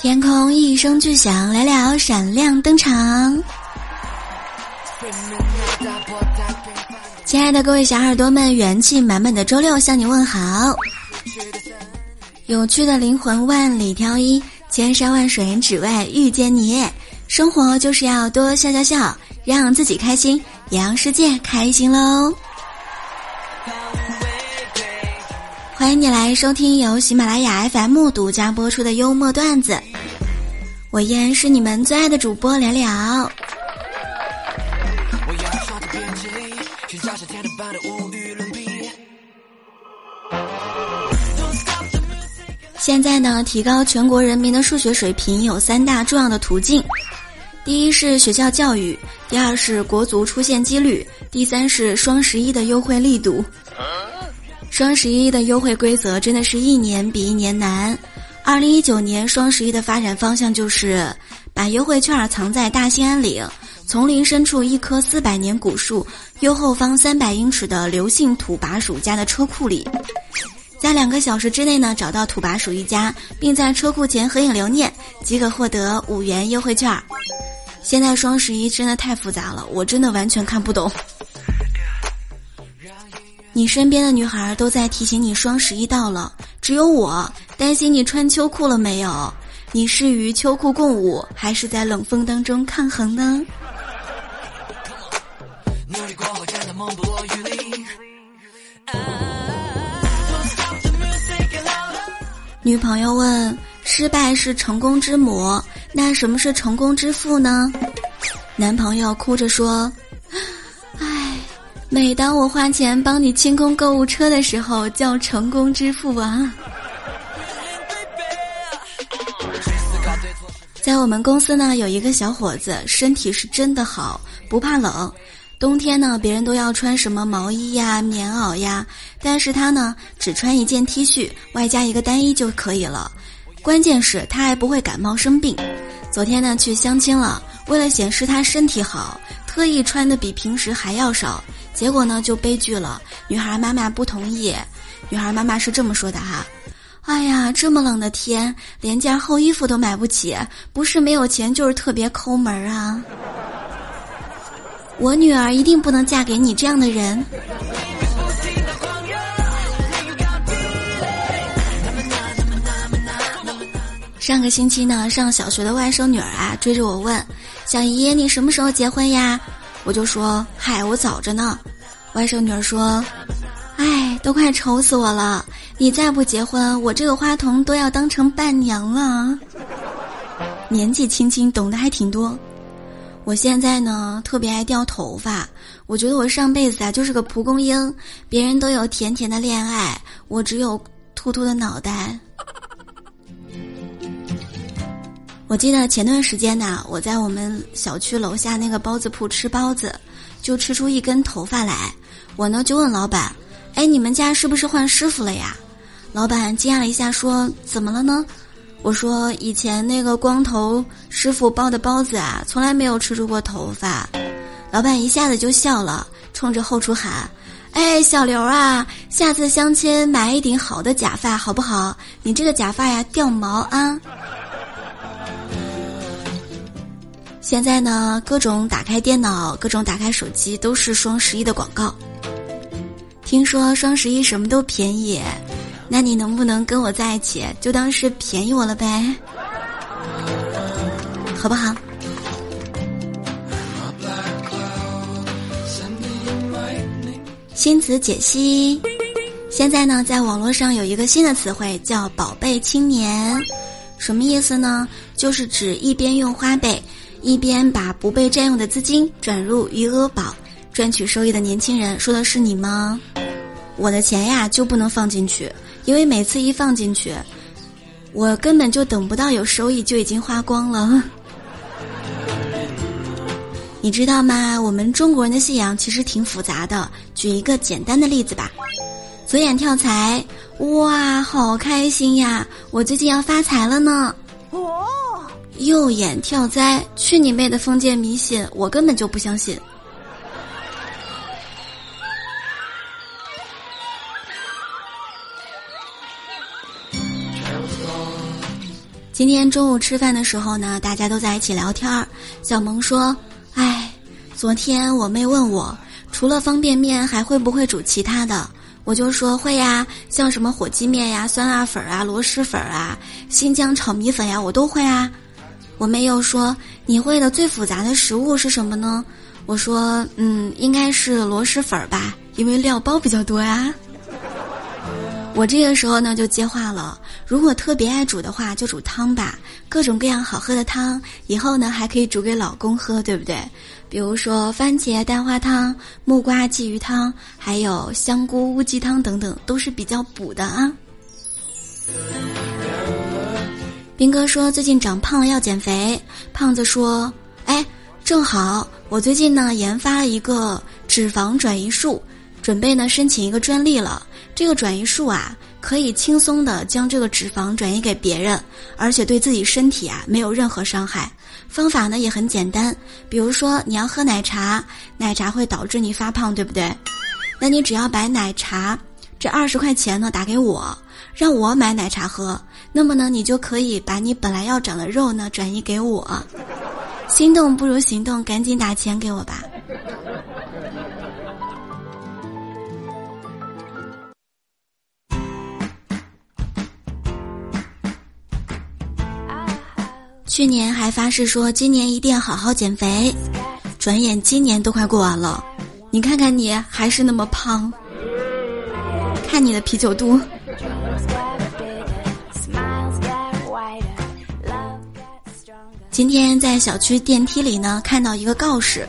天空一声巨响，聊聊闪亮登场。亲爱的各位小耳朵们，元气满满的周六向你问好。有趣的灵魂万里挑一，千山万水只为遇见你。生活就是要多笑笑笑，让自己开心，也让世界开心喽。欢迎你来收听由喜马拉雅 FM 独家播出的幽默段子。我依然是你们最爱的主播聊聊。现在呢，提高全国人民的数学水平有三大重要的途径：第一是学校教育，第二是国足出现几率，第三是双十一的优惠力度。双十一的优惠规则真的是一年比一年难。二零一九年双十一的发展方向就是把优惠券藏在大兴安岭丛林深处一棵四百年古树右后方三百英尺的刘姓土拔鼠家的车库里，在两个小时之内呢找到土拔鼠一家，并在车库前合影留念，即可获得五元优惠券。现在双十一真的太复杂了，我真的完全看不懂。你身边的女孩都在提醒你双十一到了，只有我担心你穿秋裤了没有？你是与秋裤共舞，还是在冷风当中抗衡呢？女朋友问：失败是成功之母，那什么是成功之父呢？男朋友哭着说。唉每当我花钱帮你清空购物车的时候，叫成功支付啊！在我们公司呢，有一个小伙子，身体是真的好，不怕冷。冬天呢，别人都要穿什么毛衣呀、棉袄呀，但是他呢，只穿一件 T 恤，外加一个单衣就可以了。关键是他还不会感冒生病。昨天呢，去相亲了，为了显示他身体好，特意穿的比平时还要少。结果呢，就悲剧了。女孩妈妈不同意。女孩妈妈是这么说的哈：“哎呀，这么冷的天，连件厚衣服都买不起，不是没有钱，就是特别抠门啊！我女儿一定不能嫁给你这样的人。”上个星期呢，上小学的外甥女儿啊，追着我问：“小姨，你什么时候结婚呀？”我就说：“嗨，我早着呢。”外甥女儿说：“哎，都快愁死我了！你再不结婚，我这个花童都要当成伴娘了。”年纪轻轻，懂得还挺多。我现在呢，特别爱掉头发。我觉得我上辈子啊，就是个蒲公英。别人都有甜甜的恋爱，我只有秃秃的脑袋。我记得前段时间呢，我在我们小区楼下那个包子铺吃包子，就吃出一根头发来。我呢就问老板：“哎，你们家是不是换师傅了呀？”老板惊讶了一下，说：“怎么了呢？”我说：“以前那个光头师傅包的包子啊，从来没有吃出过头发。”老板一下子就笑了，冲着后厨喊：“哎，小刘啊，下次相亲买一顶好的假发好不好？你这个假发呀掉毛啊！”现在呢，各种打开电脑，各种打开手机，都是双十一的广告。听说双十一什么都便宜，那你能不能跟我在一起，就当是便宜我了呗，好不好？新词解析：现在呢，在网络上有一个新的词汇叫“宝贝青年”，什么意思呢？就是指一边用花呗。一边把不被占用的资金转入余额宝，赚取收益的年轻人，说的是你吗？我的钱呀就不能放进去，因为每次一放进去，我根本就等不到有收益就已经花光了。你知道吗？我们中国人的信仰其实挺复杂的。举一个简单的例子吧，左眼跳财，哇，好开心呀！我最近要发财了呢。哦。右眼跳灾，去你妹的封建迷信，我根本就不相信。今天中午吃饭的时候呢，大家都在一起聊天儿。小萌说：“哎，昨天我妹问我，除了方便面还会不会煮其他的？我就说会呀，像什么火鸡面呀、酸辣粉啊、螺蛳粉啊、新疆炒米粉呀，我都会啊。”我妹又说：“你会的最复杂的食物是什么呢？”我说：“嗯，应该是螺蛳粉儿吧，因为料包比较多呀。”我这个时候呢就接话了，如果特别爱煮的话，就煮汤吧，各种各样好喝的汤，以后呢还可以煮给老公喝，对不对？比如说番茄蛋花汤、木瓜鲫鱼汤，还有香菇乌鸡汤等等，都是比较补的啊。斌哥说最近长胖了要减肥，胖子说：“哎，正好我最近呢研发了一个脂肪转移术，准备呢申请一个专利了。”这个转移术啊，可以轻松的将这个脂肪转移给别人，而且对自己身体啊没有任何伤害。方法呢也很简单，比如说你要喝奶茶，奶茶会导致你发胖，对不对？那你只要把奶茶这二十块钱呢打给我，让我买奶茶喝，那么呢你就可以把你本来要长的肉呢转移给我。心动不如行动，赶紧打钱给我吧。去年还发誓说今年一定要好好减肥，转眼今年都快过完了，你看看你还是那么胖，看你的啤酒肚。今天在小区电梯里呢，看到一个告示：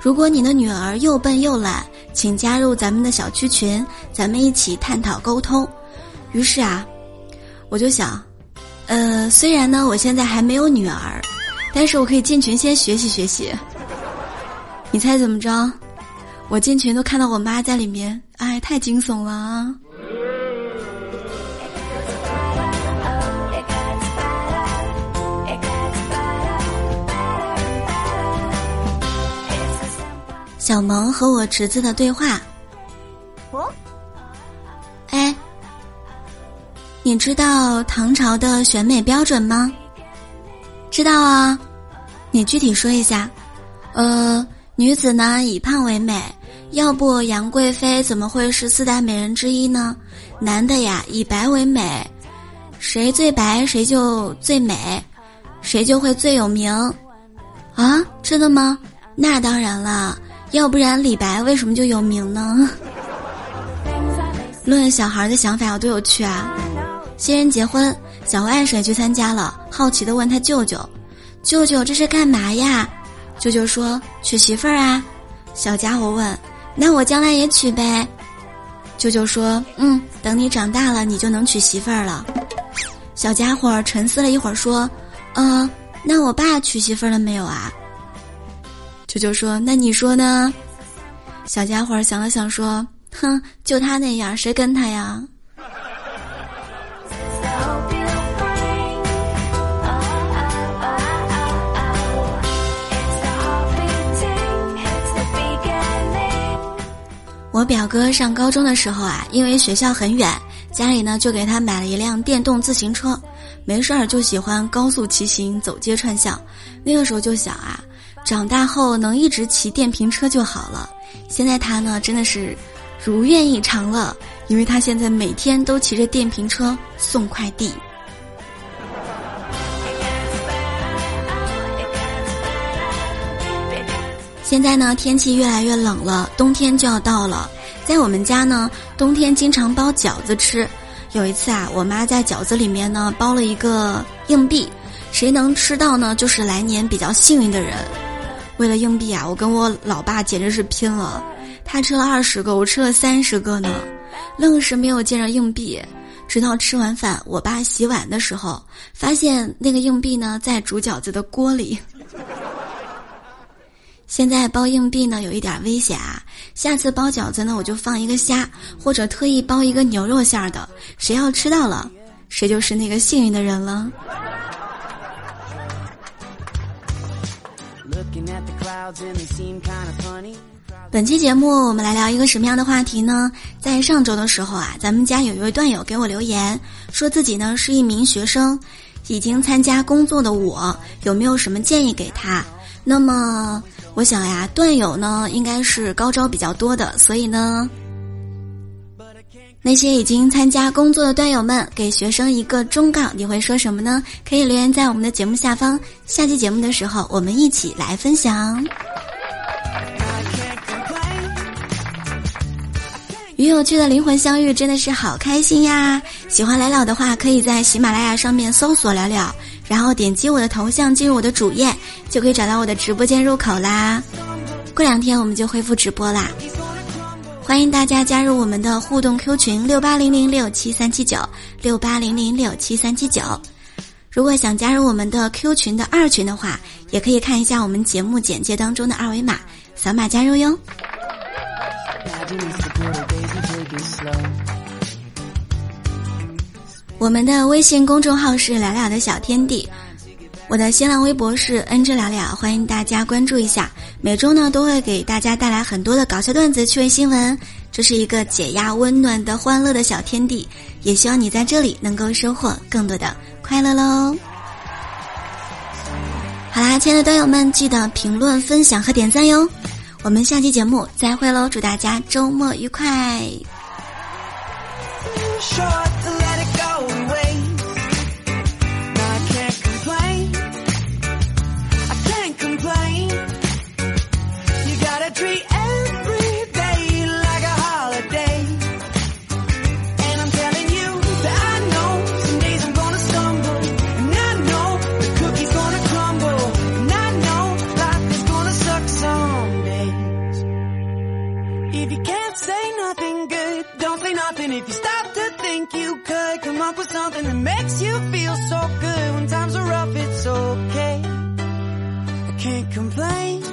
如果你的女儿又笨又懒，请加入咱们的小区群，咱们一起探讨沟通。于是啊，我就想。呃，虽然呢，我现在还没有女儿，但是我可以进群先学习学习。你猜怎么着？我进群都看到我妈在里面，哎，太惊悚了。小萌和我侄子的对话。哦。你知道唐朝的选美标准吗？知道啊，你具体说一下。呃，女子呢以胖为美，要不杨贵妃怎么会是四大美人之一呢？男的呀以白为美，谁最白谁就最美，谁就会最有名。啊，真的吗？那当然了，要不然李白为什么就有名呢？论小孩的想法有多有趣啊！新人结婚，小外甥去参加了，好奇的问他舅舅：“舅舅这是干嘛呀？”舅舅说：“娶媳妇儿啊。”小家伙问：“那我将来也娶呗？”舅舅说：“嗯，等你长大了，你就能娶媳妇儿了。”小家伙沉思了一会儿说：“嗯，那我爸娶媳妇儿了没有啊？”舅舅说：“那你说呢？”小家伙想了想说：“哼，就他那样，谁跟他呀？”我表哥上高中的时候啊，因为学校很远，家里呢就给他买了一辆电动自行车，没事儿就喜欢高速骑行、走街串巷。那个时候就想啊，长大后能一直骑电瓶车就好了。现在他呢真的是如愿以偿了，因为他现在每天都骑着电瓶车送快递。现在呢，天气越来越冷了，冬天就要到了。在我们家呢，冬天经常包饺子吃。有一次啊，我妈在饺子里面呢包了一个硬币，谁能吃到呢，就是来年比较幸运的人。为了硬币啊，我跟我老爸简直是拼了。他吃了二十个，我吃了三十个呢，愣是没有见着硬币。直到吃完饭，我爸洗碗的时候，发现那个硬币呢在煮饺子的锅里。现在包硬币呢有一点危险啊！下次包饺子呢，我就放一个虾，或者特意包一个牛肉馅儿的，谁要吃到了，谁就是那个幸运的人了。本期节目我们来聊一个什么样的话题呢？在上周的时候啊，咱们家有一位段友给我留言，说自己呢是一名学生，已经参加工作的我，有没有什么建议给他？那么我想呀，段友呢应该是高招比较多的，所以呢。那些已经参加工作的段友们，给学生一个忠告，你会说什么呢？可以留言在我们的节目下方，下期节目的时候我们一起来分享。与有趣的灵魂相遇，真的是好开心呀！喜欢聊聊的话，可以在喜马拉雅上面搜索“聊聊”，然后点击我的头像进入我的主页，就可以找到我的直播间入口啦。过两天我们就恢复直播啦。欢迎大家加入我们的互动 Q 群六八零零六七三七九六八零零六七三七九。如果想加入我们的 Q 群的二群的话，也可以看一下我们节目简介当中的二维码，扫码加入哟。我们的微信公众号是聊聊的小天地。我的新浪微博是恩之了了，欢迎大家关注一下。每周呢都会给大家带来很多的搞笑段子、趣味新闻，这是一个解压、温暖的欢乐的小天地。也希望你在这里能够收获更多的快乐喽。好啦，亲爱的段友们，记得评论、分享和点赞哟。我们下期节目再会喽，祝大家周末愉快。up with something that makes you feel so good. When times are rough, it's okay. I can't complain.